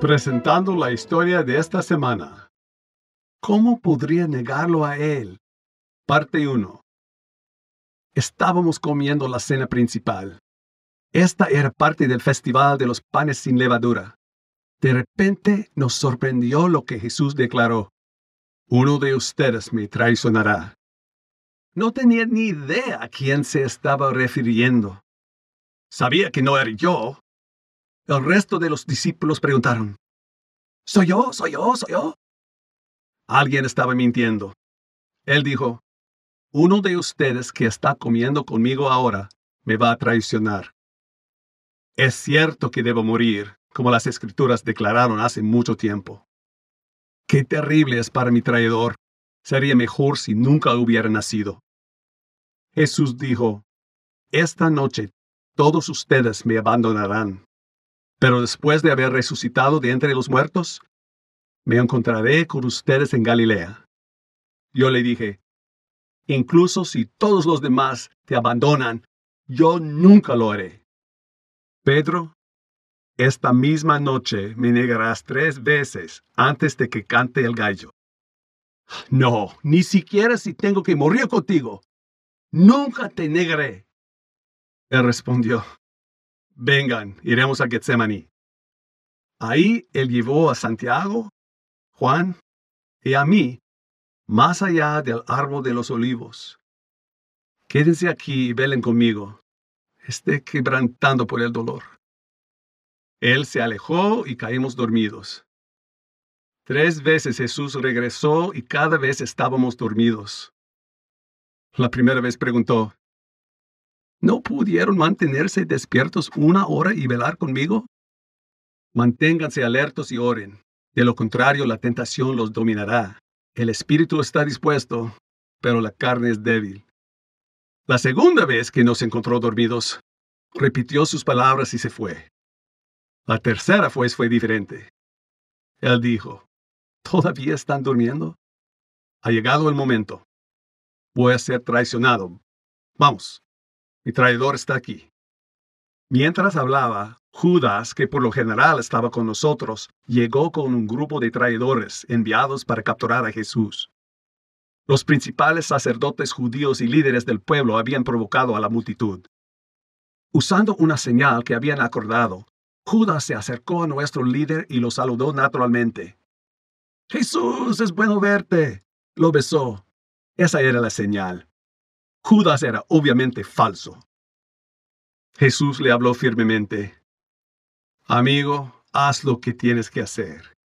Presentando la historia de esta semana. ¿Cómo podría negarlo a él? Parte 1. Estábamos comiendo la cena principal. Esta era parte del festival de los panes sin levadura. De repente nos sorprendió lo que Jesús declaró. Uno de ustedes me traicionará. No tenía ni idea a quién se estaba refiriendo. Sabía que no era yo. El resto de los discípulos preguntaron, ¿Soy yo? ¿Soy yo? ¿Soy yo? Alguien estaba mintiendo. Él dijo, Uno de ustedes que está comiendo conmigo ahora me va a traicionar. Es cierto que debo morir, como las escrituras declararon hace mucho tiempo. Qué terrible es para mi traidor. Sería mejor si nunca hubiera nacido. Jesús dijo, Esta noche todos ustedes me abandonarán, pero después de haber resucitado de entre los muertos, me encontraré con ustedes en Galilea. Yo le dije, Incluso si todos los demás te abandonan, yo nunca lo haré. Pedro esta misma noche me negarás tres veces antes de que cante el gallo. No, ni siquiera si tengo que morir contigo. Nunca te negaré. Él respondió, vengan, iremos a Getsemaní. Ahí él llevó a Santiago, Juan y a mí más allá del árbol de los olivos. Quédense aquí y velen conmigo. Esté quebrantando por el dolor. Él se alejó y caímos dormidos. Tres veces Jesús regresó y cada vez estábamos dormidos. La primera vez preguntó, ¿No pudieron mantenerse despiertos una hora y velar conmigo? Manténganse alertos y oren. De lo contrario, la tentación los dominará. El espíritu está dispuesto, pero la carne es débil. La segunda vez que nos encontró dormidos, repitió sus palabras y se fue. La tercera pues fue diferente. Él dijo, ¿todavía están durmiendo? Ha llegado el momento. Voy a ser traicionado. Vamos, mi traidor está aquí. Mientras hablaba, Judas, que por lo general estaba con nosotros, llegó con un grupo de traidores enviados para capturar a Jesús. Los principales sacerdotes judíos y líderes del pueblo habían provocado a la multitud. Usando una señal que habían acordado, Judas se acercó a nuestro líder y lo saludó naturalmente. Jesús, es bueno verte. Lo besó. Esa era la señal. Judas era obviamente falso. Jesús le habló firmemente. Amigo, haz lo que tienes que hacer.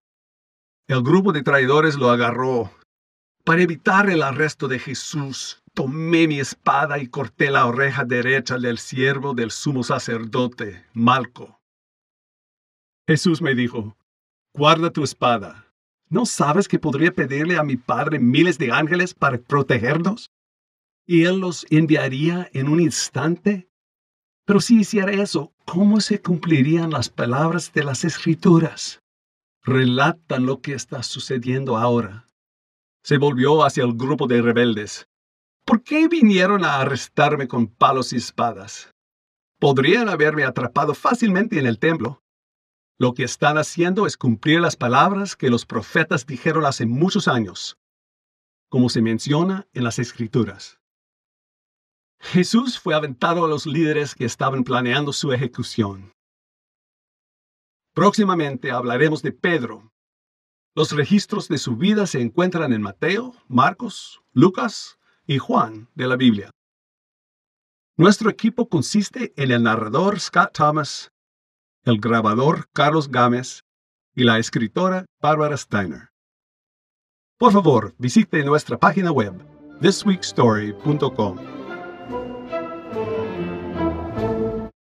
El grupo de traidores lo agarró. Para evitar el arresto de Jesús, tomé mi espada y corté la oreja derecha del siervo del sumo sacerdote, Malco. Jesús me dijo, guarda tu espada. ¿No sabes que podría pedirle a mi Padre miles de ángeles para protegernos? ¿Y Él los enviaría en un instante? Pero si hiciera eso, ¿cómo se cumplirían las palabras de las Escrituras? Relatan lo que está sucediendo ahora. Se volvió hacia el grupo de rebeldes. ¿Por qué vinieron a arrestarme con palos y espadas? Podrían haberme atrapado fácilmente en el templo lo que están haciendo es cumplir las palabras que los profetas dijeron hace muchos años, como se menciona en las escrituras. Jesús fue aventado a los líderes que estaban planeando su ejecución. Próximamente hablaremos de Pedro. Los registros de su vida se encuentran en Mateo, Marcos, Lucas y Juan de la Biblia. Nuestro equipo consiste en el narrador Scott Thomas, el grabador Carlos Gámez y la escritora Barbara Steiner. Por favor, visite nuestra página web thisweekstory.com